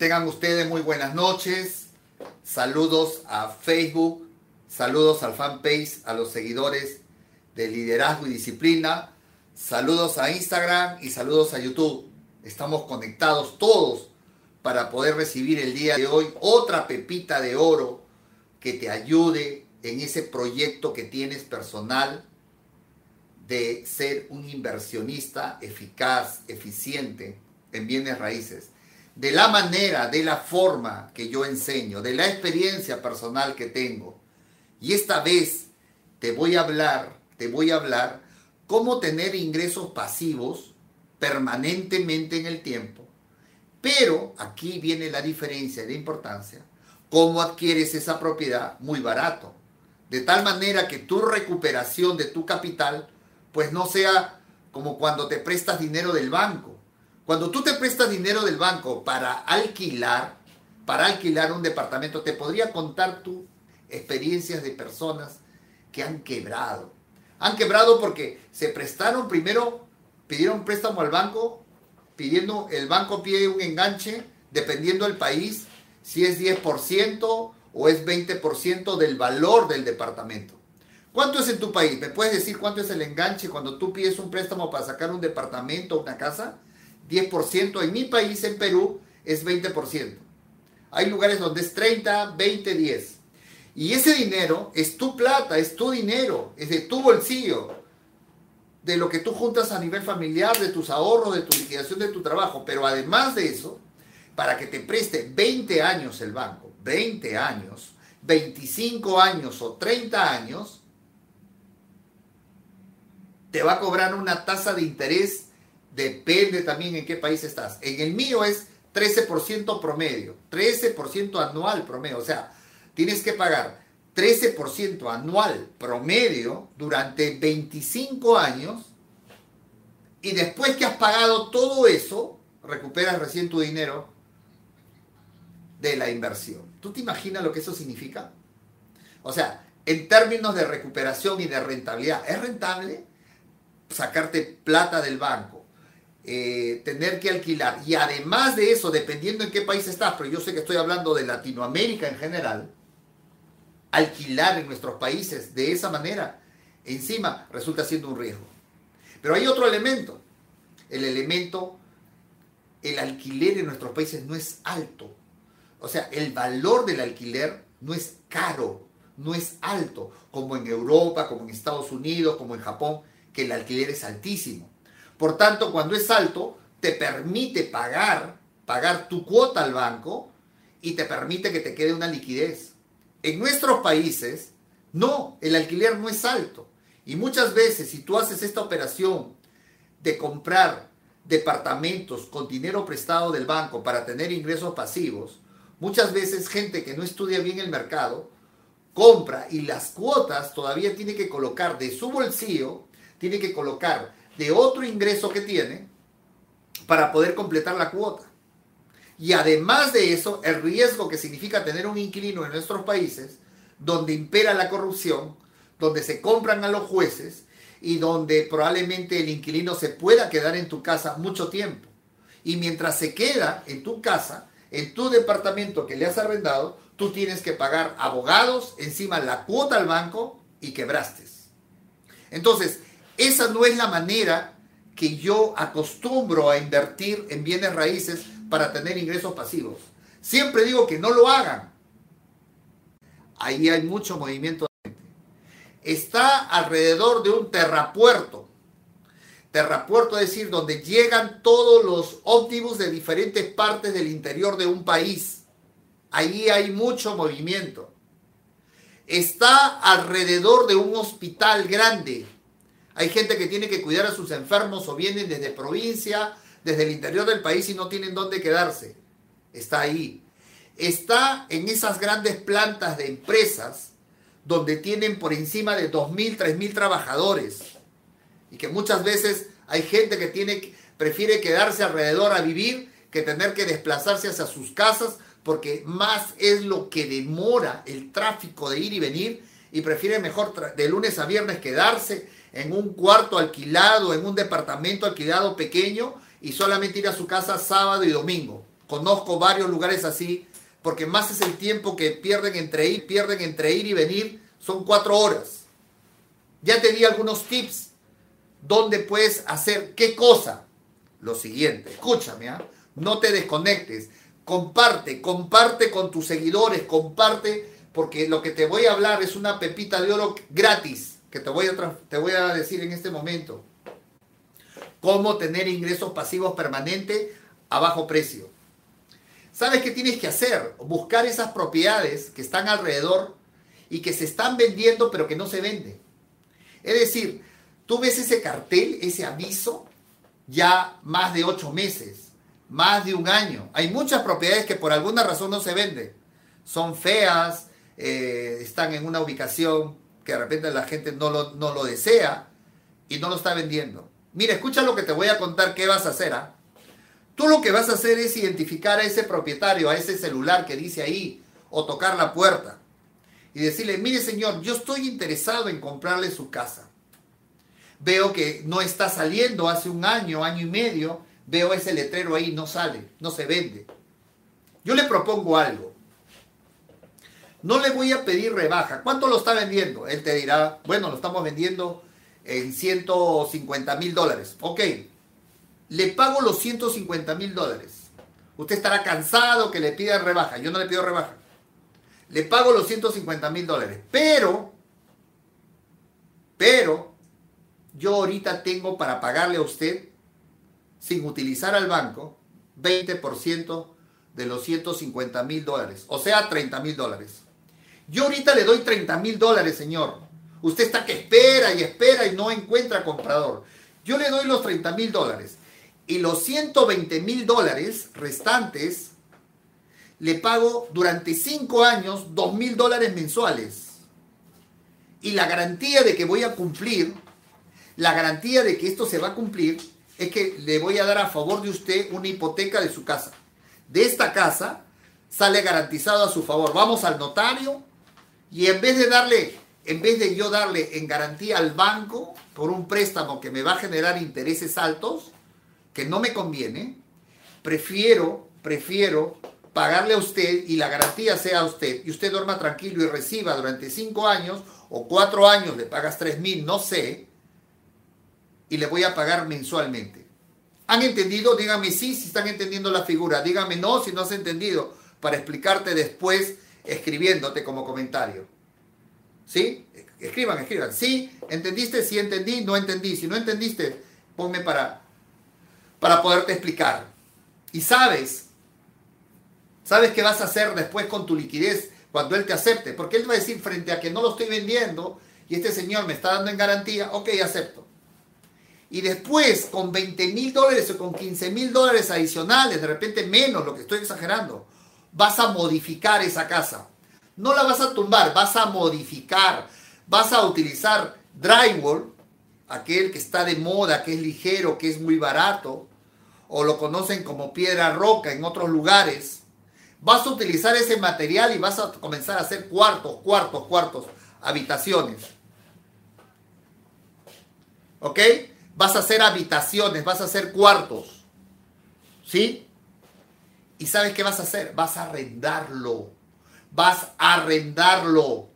Tengan ustedes muy buenas noches. Saludos a Facebook, saludos al fanpage, a los seguidores de liderazgo y disciplina. Saludos a Instagram y saludos a YouTube. Estamos conectados todos para poder recibir el día de hoy otra pepita de oro que te ayude en ese proyecto que tienes personal de ser un inversionista eficaz, eficiente en bienes raíces. De la manera, de la forma que yo enseño, de la experiencia personal que tengo. Y esta vez te voy a hablar, te voy a hablar cómo tener ingresos pasivos permanentemente en el tiempo. Pero aquí viene la diferencia de importancia. ¿Cómo adquieres esa propiedad muy barato? De tal manera que tu recuperación de tu capital pues no sea como cuando te prestas dinero del banco. Cuando tú te prestas dinero del banco para alquilar, para alquilar un departamento, te podría contar tú experiencias de personas que han quebrado. Han quebrado porque se prestaron primero, pidieron préstamo al banco, pidiendo, el banco pide un enganche, dependiendo del país, si es 10% o es 20% del valor del departamento. ¿Cuánto es en tu país? ¿Me puedes decir cuánto es el enganche cuando tú pides un préstamo para sacar un departamento o una casa? 10%. En mi país, en Perú, es 20%. Hay lugares donde es 30, 20, 10. Y ese dinero es tu plata, es tu dinero, es de tu bolsillo, de lo que tú juntas a nivel familiar, de tus ahorros, de tu liquidación de tu trabajo. Pero además de eso, para que te preste 20 años el banco, 20 años, 25 años o 30 años, te va a cobrar una tasa de interés, depende también en qué país estás. En el mío es 13% promedio, 13% anual promedio, o sea, tienes que pagar 13% anual promedio durante 25 años y después que has pagado todo eso, recuperas recién tu dinero de la inversión. ¿Tú te imaginas lo que eso significa? O sea, en términos de recuperación y de rentabilidad, ¿es rentable? sacarte plata del banco, eh, tener que alquilar, y además de eso, dependiendo en qué país estás, pero yo sé que estoy hablando de Latinoamérica en general, alquilar en nuestros países de esa manera, encima resulta siendo un riesgo. Pero hay otro elemento, el elemento, el alquiler en nuestros países no es alto. O sea, el valor del alquiler no es caro, no es alto, como en Europa, como en Estados Unidos, como en Japón que el alquiler es altísimo. Por tanto, cuando es alto, te permite pagar, pagar tu cuota al banco y te permite que te quede una liquidez. En nuestros países, no, el alquiler no es alto. Y muchas veces, si tú haces esta operación de comprar departamentos con dinero prestado del banco para tener ingresos pasivos, muchas veces gente que no estudia bien el mercado compra y las cuotas todavía tiene que colocar de su bolsillo tiene que colocar de otro ingreso que tiene para poder completar la cuota. Y además de eso, el riesgo que significa tener un inquilino en nuestros países, donde impera la corrupción, donde se compran a los jueces y donde probablemente el inquilino se pueda quedar en tu casa mucho tiempo. Y mientras se queda en tu casa, en tu departamento que le has arrendado, tú tienes que pagar abogados, encima la cuota al banco y quebraste. Entonces, esa no es la manera que yo acostumbro a invertir en bienes raíces para tener ingresos pasivos. Siempre digo que no lo hagan. Ahí hay mucho movimiento. Está alrededor de un terrapuerto. Terrapuerto es decir, donde llegan todos los óptimos de diferentes partes del interior de un país. Ahí hay mucho movimiento. Está alrededor de un hospital grande hay gente que tiene que cuidar a sus enfermos o vienen desde provincia, desde el interior del país y no tienen dónde quedarse. Está ahí. Está en esas grandes plantas de empresas donde tienen por encima de 2.000, 3.000 trabajadores. Y que muchas veces hay gente que tiene, prefiere quedarse alrededor a vivir que tener que desplazarse hacia sus casas porque más es lo que demora el tráfico de ir y venir y prefiere mejor de lunes a viernes quedarse en un cuarto alquilado, en un departamento alquilado pequeño y solamente ir a su casa sábado y domingo. Conozco varios lugares así, porque más es el tiempo que pierden entre ir, pierden entre ir y venir, son cuatro horas. Ya te di algunos tips donde puedes hacer qué cosa. Lo siguiente, escúchame, ¿ah? no te desconectes, comparte, comparte con tus seguidores, comparte, porque lo que te voy a hablar es una pepita de oro gratis que te voy a, te voy a decir en este momento. Cómo tener ingresos pasivos permanentes a bajo precio. ¿Sabes qué tienes que hacer? Buscar esas propiedades que están alrededor y que se están vendiendo pero que no se venden. Es decir, tú ves ese cartel, ese aviso, ya más de ocho meses, más de un año. Hay muchas propiedades que por alguna razón no se venden. Son feas, eh, están en una ubicación de repente la gente no lo, no lo desea y no lo está vendiendo. Mira, escucha lo que te voy a contar qué vas a hacer. ¿ah? Tú lo que vas a hacer es identificar a ese propietario, a ese celular que dice ahí, o tocar la puerta y decirle, mire señor, yo estoy interesado en comprarle su casa. Veo que no está saliendo hace un año, año y medio, veo ese letrero ahí, no sale, no se vende. Yo le propongo algo. No le voy a pedir rebaja. ¿Cuánto lo está vendiendo? Él te dirá, bueno, lo estamos vendiendo en 150 mil dólares. Ok, le pago los 150 mil dólares. Usted estará cansado que le pida rebaja. Yo no le pido rebaja. Le pago los 150 mil dólares. Pero, pero, yo ahorita tengo para pagarle a usted, sin utilizar al banco, 20% de los 150 mil dólares. O sea, 30 mil dólares. Yo ahorita le doy 30 mil dólares, señor. Usted está que espera y espera y no encuentra comprador. Yo le doy los 30 mil dólares. Y los 120 mil dólares restantes le pago durante 5 años 2 mil dólares mensuales. Y la garantía de que voy a cumplir, la garantía de que esto se va a cumplir, es que le voy a dar a favor de usted una hipoteca de su casa. De esta casa sale garantizado a su favor. Vamos al notario y en vez de darle, en vez de yo darle en garantía al banco por un préstamo que me va a generar intereses altos, que no me conviene, prefiero, prefiero pagarle a usted y la garantía sea a usted y usted duerma tranquilo y reciba durante cinco años o cuatro años, le pagas tres mil, no sé, y le voy a pagar mensualmente. ¿Han entendido? Díganme sí si están entendiendo la figura. Díganme no si no has entendido para explicarte después escribiéndote como comentario. ¿Sí? Escriban, escriban. Sí, entendiste, sí entendí, no entendí. Si no entendiste, ponme para, para poderte explicar. Y sabes, sabes qué vas a hacer después con tu liquidez cuando él te acepte. Porque él va a decir frente a que no lo estoy vendiendo y este señor me está dando en garantía, ok, acepto. Y después, con 20 mil dólares o con 15 mil dólares adicionales, de repente menos, lo que estoy exagerando, vas a modificar esa casa. No la vas a tumbar, vas a modificar. Vas a utilizar drywall, aquel que está de moda, que es ligero, que es muy barato, o lo conocen como piedra roca en otros lugares. Vas a utilizar ese material y vas a comenzar a hacer cuartos, cuartos, cuartos, habitaciones. ¿Ok? Vas a hacer habitaciones, vas a hacer cuartos. ¿Sí? ¿Y sabes qué vas a hacer? Vas a arrendarlo. Vas a arrendarlo.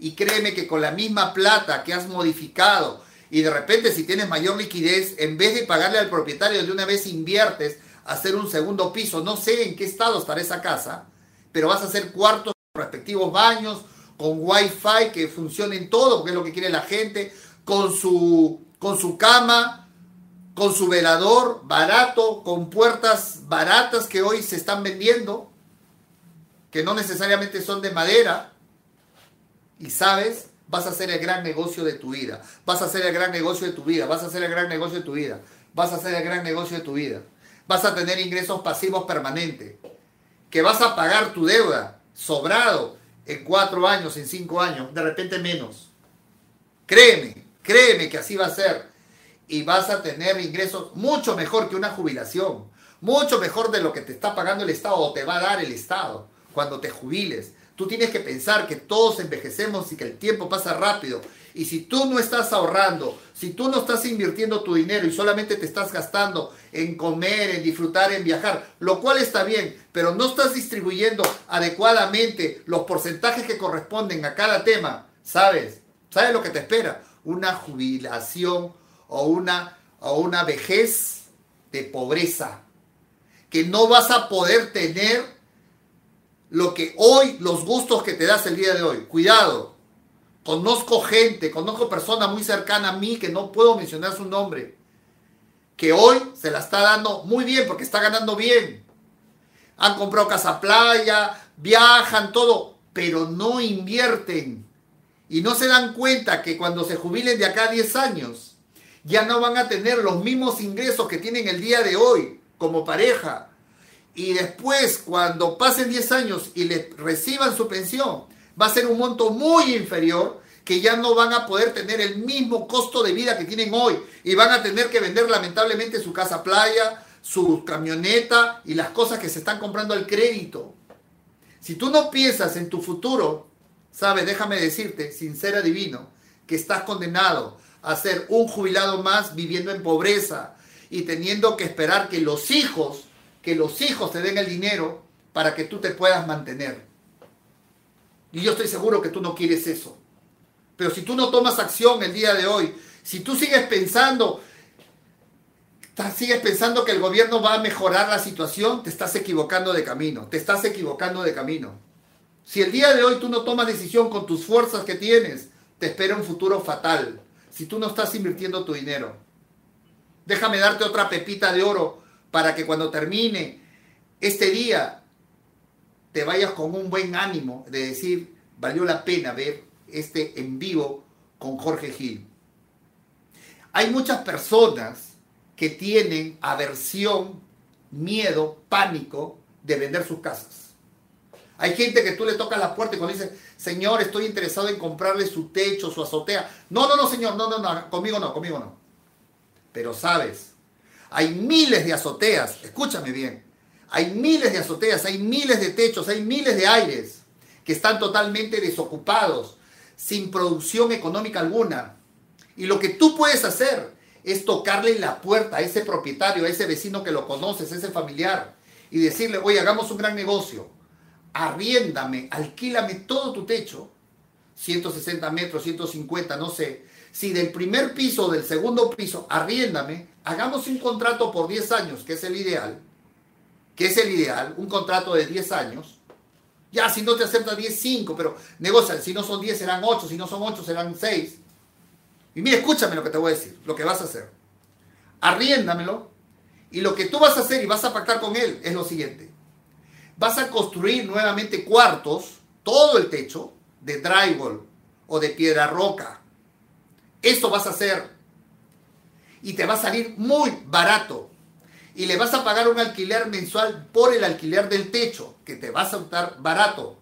Y créeme que con la misma plata que has modificado y de repente si tienes mayor liquidez, en vez de pagarle al propietario de una vez inviertes a hacer un segundo piso, no sé en qué estado estará esa casa, pero vas a hacer cuartos respectivos baños, con wifi que funcionen todo, porque es lo que quiere la gente, con su, con su cama, con su velador barato, con puertas baratas que hoy se están vendiendo, que no necesariamente son de madera, y sabes, vas a hacer el gran negocio de tu vida, vas a hacer el gran negocio de tu vida, vas a hacer el gran negocio de tu vida, vas a hacer el gran negocio de tu vida, vas a tener ingresos pasivos permanentes, que vas a pagar tu deuda sobrado en cuatro años, en cinco años, de repente menos. Créeme, créeme que así va a ser y vas a tener ingresos mucho mejor que una jubilación, mucho mejor de lo que te está pagando el Estado o te va a dar el Estado cuando te jubiles. Tú tienes que pensar que todos envejecemos y que el tiempo pasa rápido. Y si tú no estás ahorrando, si tú no estás invirtiendo tu dinero y solamente te estás gastando en comer, en disfrutar, en viajar, lo cual está bien, pero no estás distribuyendo adecuadamente los porcentajes que corresponden a cada tema, ¿sabes? ¿Sabes lo que te espera? Una jubilación o una, o una vejez de pobreza, que no vas a poder tener lo que hoy, los gustos que te das el día de hoy. Cuidado, Conozco gente, conozco personas muy cercanas a mí que no puedo mencionar su nombre, que hoy se la está dando muy bien porque está ganando bien. Han comprado casa playa, viajan, todo, pero no invierten. Y no se dan cuenta que cuando se jubilen de acá a 10 años, ya no van a tener los mismos ingresos que tienen el día de hoy como pareja. Y después, cuando pasen 10 años y les reciban su pensión, va a ser un monto muy inferior que ya no van a poder tener el mismo costo de vida que tienen hoy y van a tener que vender lamentablemente su casa playa, su camioneta y las cosas que se están comprando al crédito. Si tú no piensas en tu futuro, sabes, déjame decirte, sincera divino, que estás condenado a ser un jubilado más viviendo en pobreza y teniendo que esperar que los hijos, que los hijos te den el dinero para que tú te puedas mantener. Y yo estoy seguro que tú no quieres eso. Pero si tú no tomas acción el día de hoy, si tú sigues pensando, sigues pensando que el gobierno va a mejorar la situación, te estás equivocando de camino, te estás equivocando de camino. Si el día de hoy tú no tomas decisión con tus fuerzas que tienes, te espera un futuro fatal si tú no estás invirtiendo tu dinero. Déjame darte otra pepita de oro para que cuando termine este día te vayas con un buen ánimo de decir, valió la pena ver este en vivo con Jorge Gil. Hay muchas personas que tienen aversión, miedo, pánico de vender sus casas. Hay gente que tú le tocas la puerta y cuando dice, Señor, estoy interesado en comprarle su techo, su azotea. No, no, no, Señor, no, no, no, conmigo no, conmigo no. Pero sabes, hay miles de azoteas, escúchame bien, hay miles de azoteas, hay miles de techos, hay miles de aires que están totalmente desocupados, sin producción económica alguna. Y lo que tú puedes hacer es tocarle la puerta a ese propietario, a ese vecino que lo conoces, a ese familiar, y decirle, oye, hagamos un gran negocio, arriéndame, alquílame todo tu techo, 160 metros, 150, no sé. Si del primer piso del segundo piso, arriéndame, hagamos un contrato por 10 años, que es el ideal que es el ideal, un contrato de 10 años. Ya, si no te acepta 10, 5, pero negocian, si no son 10 serán 8, si no son 8 serán 6. Y mira, escúchame lo que te voy a decir, lo que vas a hacer. Arriéndamelo y lo que tú vas a hacer y vas a pactar con él es lo siguiente. Vas a construir nuevamente cuartos, todo el techo, de drywall o de piedra roca. Eso vas a hacer. Y te va a salir muy barato y le vas a pagar un alquiler mensual por el alquiler del techo, que te va a saltar barato.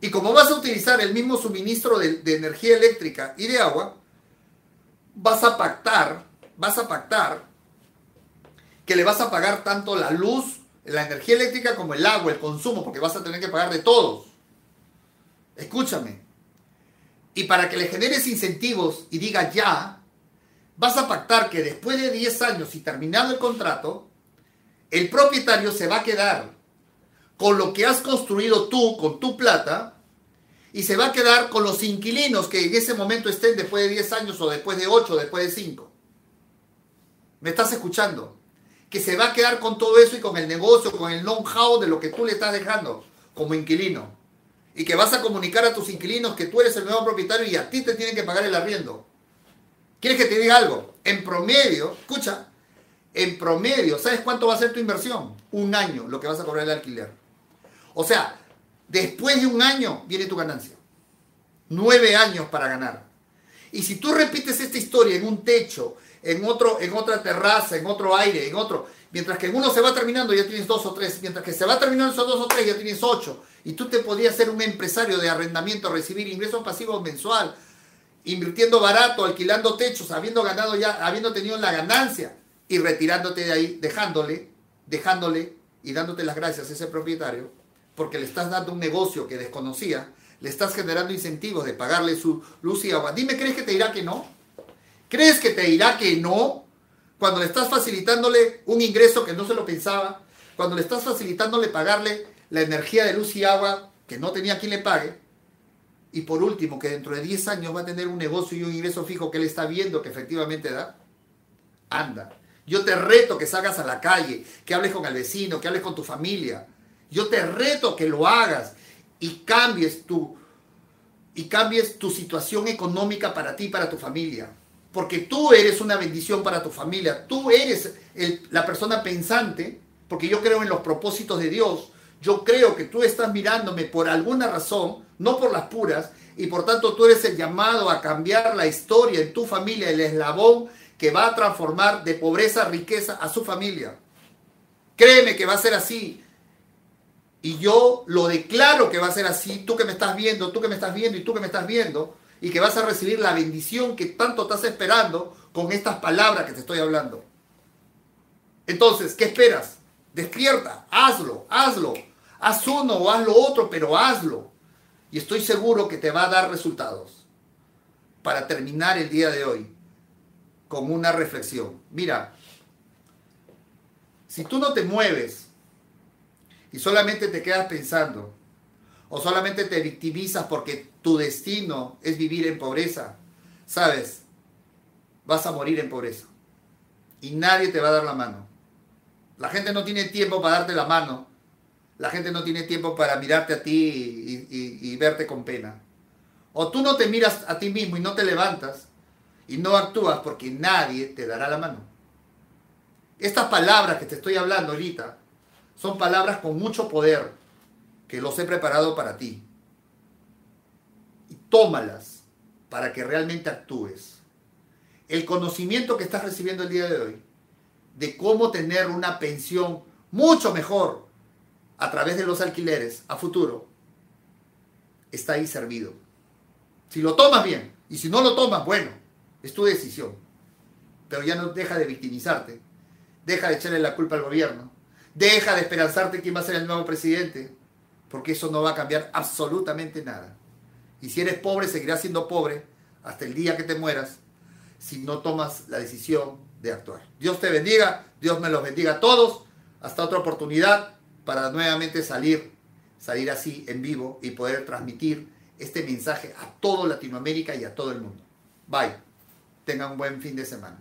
Y como vas a utilizar el mismo suministro de, energía eléctrica y de agua, vas a pactar, vas a pactar que le vas a pagar tanto la luz, la energía eléctrica como el agua, el consumo, porque vas a tener que pagar de todos. Escúchame. Y para que le generes incentivos y diga ya, vas a pactar que después de 10 años y terminado el contrato, el propietario se va a quedar con lo que has construido tú, con tu plata, y se va a quedar con los inquilinos que en ese momento estén después de 10 años o después de 8 o después de 5. ¿Me estás escuchando? Que se va a quedar con todo eso y con el negocio, con el know-how de lo que tú le estás dejando como inquilino. Y que vas a comunicar a tus inquilinos que tú eres el nuevo propietario y a ti te tienen que pagar el arriendo. ¿Quieres que te diga algo? En promedio, escucha, en promedio, ¿sabes cuánto va a ser tu inversión? Un año lo que vas a cobrar el alquiler. O sea, después de un año viene tu ganancia. Nueve años para ganar. Y si tú repites esta historia en un techo, en, otro, en otra terraza, en otro aire, en otro, mientras que uno se va terminando ya tienes dos o tres, mientras que se va terminando esos dos o tres ya tienes ocho, y tú te podías ser un empresario de arrendamiento, recibir ingresos pasivos mensual, invirtiendo barato, alquilando techos, habiendo ganado ya, habiendo tenido la ganancia y retirándote de ahí, dejándole, dejándole y dándote las gracias a ese propietario porque le estás dando un negocio que desconocía, le estás generando incentivos de pagarle su luz y agua. Dime, ¿crees que te dirá que no? ¿Crees que te dirá que no? Cuando le estás facilitándole un ingreso que no se lo pensaba, cuando le estás facilitándole pagarle la energía de luz y agua que no tenía quien le pague, y por último, que dentro de 10 años va a tener un negocio y un ingreso fijo que él está viendo que efectivamente da, anda. Yo te reto que salgas a la calle, que hables con el vecino, que hables con tu familia. Yo te reto que lo hagas y cambies tu, y cambies tu situación económica para ti y para tu familia. Porque tú eres una bendición para tu familia. Tú eres la persona pensante, porque yo creo en los propósitos de Dios. Yo creo que tú estás mirándome por alguna razón, no por las puras, y por tanto tú eres el llamado a cambiar la historia en tu familia, el eslabón que va a transformar de pobreza a riqueza a su familia. Créeme que va a ser así. Y yo lo declaro que va a ser así, tú que me estás viendo, tú que me estás viendo y tú que me estás viendo, y que vas a recibir la bendición que tanto estás esperando con estas palabras que te estoy hablando. Entonces, ¿qué esperas? Despierta, hazlo, hazlo. Haz uno o haz lo otro, pero hazlo. Y estoy seguro que te va a dar resultados. Para terminar el día de hoy con una reflexión. Mira, si tú no te mueves y solamente te quedas pensando, o solamente te victimizas porque tu destino es vivir en pobreza, sabes, vas a morir en pobreza. Y nadie te va a dar la mano. La gente no tiene tiempo para darte la mano. La gente no tiene tiempo para mirarte a ti y, verte con pena. O tú no te miras a ti mismo y no te levantas y no actúas porque nadie te dará la mano. Estas palabras que te estoy hablando ahorita son palabras con mucho poder que los he preparado para ti. Y tómalas para que realmente actúes. El conocimiento que estás recibiendo el día de hoy de cómo tener una pensión mucho mejor a través de los alquileres a futuro está ahí servido. Si lo tomas bien y si no lo tomas, bueno, es tu decisión. Pero ya no deja de victimizarte, deja de echarle la culpa al gobierno, Deja de esperanzarte quién va a ser el nuevo presidente, porque eso no va a cambiar absolutamente nada. Y si eres pobre, seguirás siendo pobre hasta el día que te mueras si no tomas la decisión de actuar. Dios te bendiga, Dios me los bendiga a todos. Hasta otra oportunidad para nuevamente salir, salir así en vivo y poder transmitir este mensaje a todo Latinoamérica y a todo el mundo. Bye. Tengan un buen fin de semana.